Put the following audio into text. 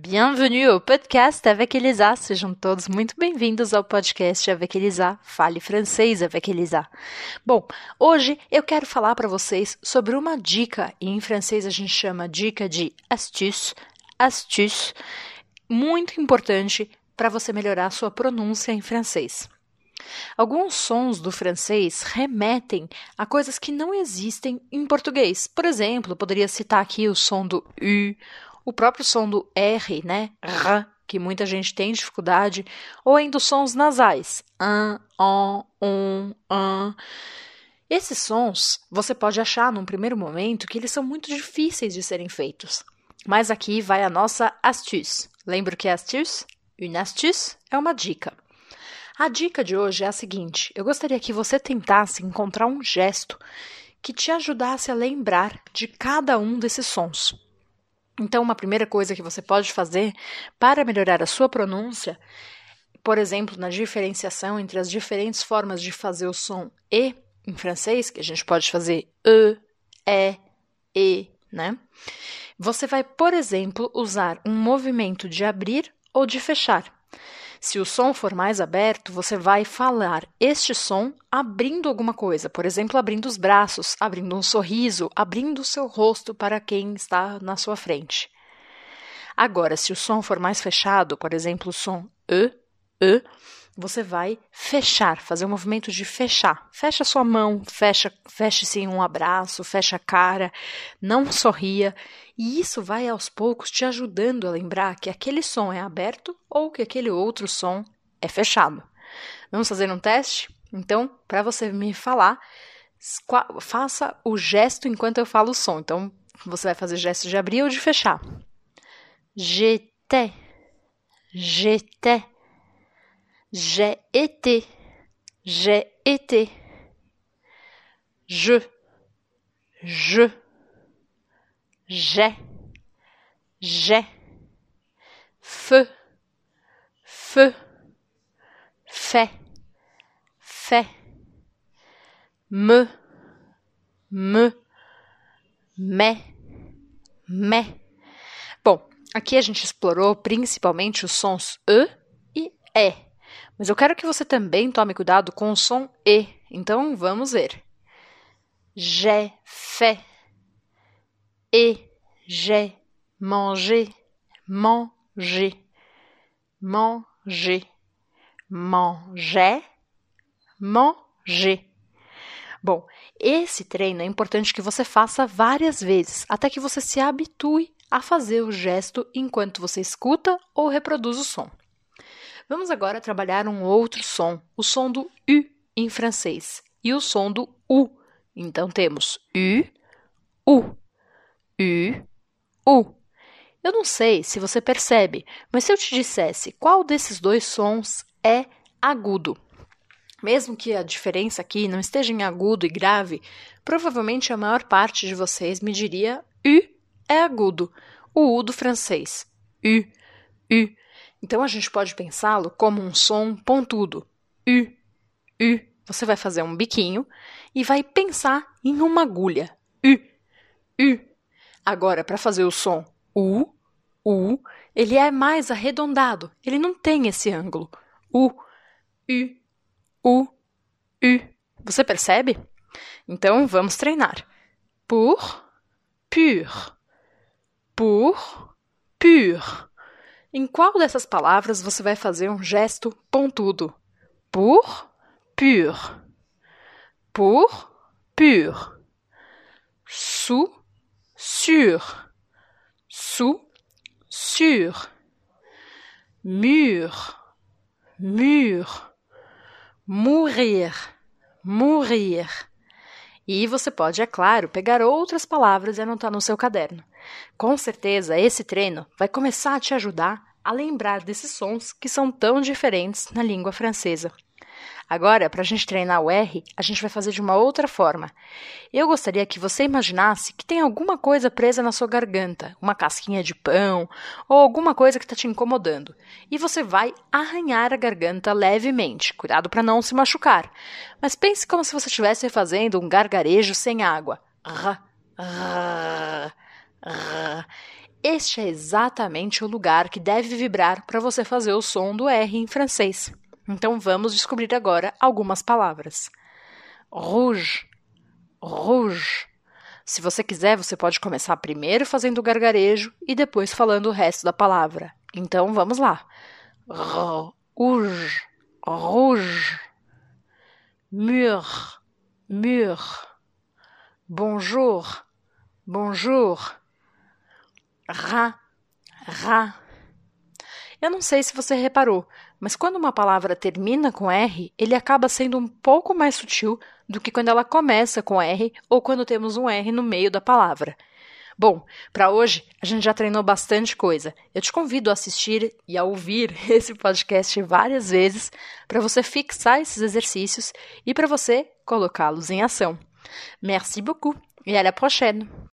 Bienvenue au podcast avec Elisa. Sejam todos muito bem-vindos ao podcast avec Elisa. Fale francês avec Elisa. Bom, hoje eu quero falar para vocês sobre uma dica, e em francês a gente chama dica de astuce, astuce, muito importante para você melhorar a sua pronúncia em francês. Alguns sons do francês remetem a coisas que não existem em português. Por exemplo, poderia citar aqui o som do U o próprio som do R, né? R, que muita gente tem dificuldade, ou ainda os sons nasais. An, on, um, an. Esses sons você pode achar num primeiro momento que eles são muito difíceis de serem feitos. Mas aqui vai a nossa astuce. Lembra o que é astuce? Une astuce é uma dica. A dica de hoje é a seguinte: eu gostaria que você tentasse encontrar um gesto que te ajudasse a lembrar de cada um desses sons. Então, uma primeira coisa que você pode fazer para melhorar a sua pronúncia, por exemplo, na diferenciação entre as diferentes formas de fazer o som E em francês, que a gente pode fazer E, E, E, né? Você vai, por exemplo, usar um movimento de abrir ou de fechar. Se o som for mais aberto, você vai falar este som abrindo alguma coisa, por exemplo, abrindo os braços, abrindo um sorriso, abrindo o seu rosto para quem está na sua frente. Agora, se o som for mais fechado, por exemplo, o som E, E, você vai fechar, fazer um movimento de fechar. Fecha sua mão, fecha, feche-se em um abraço, fecha a cara, não sorria. E isso vai aos poucos te ajudando a lembrar que aquele som é aberto ou que aquele outro som é fechado. Vamos fazer um teste? Então, para você me falar, faça o gesto enquanto eu falo o som. Então, você vai fazer gesto de abrir ou de fechar. J'étais, j'étais. J'ai été. J'ai été. Je. Je. J'ai. J'ai. Feu. Feu. Fait. Fait. Me. Me. Mais. Mais. Bom, aqui a gente explorou principalmente os sons E e. Mas eu quero que você também tome cuidado com o som E. Então vamos ver. J'ai fait. Et j'ai mangé. Manger. Manger. Manger. Manger. Bom, esse treino é importante que você faça várias vezes, até que você se habitue a fazer o gesto enquanto você escuta ou reproduz o som. Vamos agora trabalhar um outro som, o som do U em francês e o som do U. Então temos U, U, U, U. Eu não sei se você percebe, mas se eu te dissesse qual desses dois sons é agudo, mesmo que a diferença aqui não esteja em agudo e grave, provavelmente a maior parte de vocês me diria U é agudo, o U do francês. U, U. Então a gente pode pensá-lo como um som pontudo. U, U. Você vai fazer um biquinho e vai pensar em uma agulha. U, U. Agora, para fazer o som U, U, ele é mais arredondado. Ele não tem esse ângulo. U, U, U, U. Você percebe? Então vamos treinar. Pour, pur. Pour, pur. Em qual dessas palavras você vai fazer um gesto pontudo? Pour, pur. Pour, pur. Sous, sur. Sous, sur. Mur, mur. Mourir, mourir. E você pode, é claro, pegar outras palavras e anotar no seu caderno. Com certeza, esse treino vai começar a te ajudar a lembrar desses sons que são tão diferentes na língua francesa. Agora, para a gente treinar o R, a gente vai fazer de uma outra forma. Eu gostaria que você imaginasse que tem alguma coisa presa na sua garganta, uma casquinha de pão ou alguma coisa que está te incomodando. E você vai arranhar a garganta levemente. Cuidado para não se machucar. Mas pense como se você estivesse fazendo um gargarejo sem água. Este é exatamente o lugar que deve vibrar para você fazer o som do R em francês. Então vamos descobrir agora algumas palavras. Rouge, rouge. Se você quiser, você pode começar primeiro fazendo o gargarejo e depois falando o resto da palavra. Então vamos lá. Rouge, rouge. Mur, mur. Bonjour, bonjour. Ra, ra. Eu não sei se você reparou, mas quando uma palavra termina com R, ele acaba sendo um pouco mais sutil do que quando ela começa com R ou quando temos um R no meio da palavra. Bom, para hoje a gente já treinou bastante coisa. Eu te convido a assistir e a ouvir esse podcast várias vezes para você fixar esses exercícios e para você colocá-los em ação. Merci beaucoup et à la prochaine!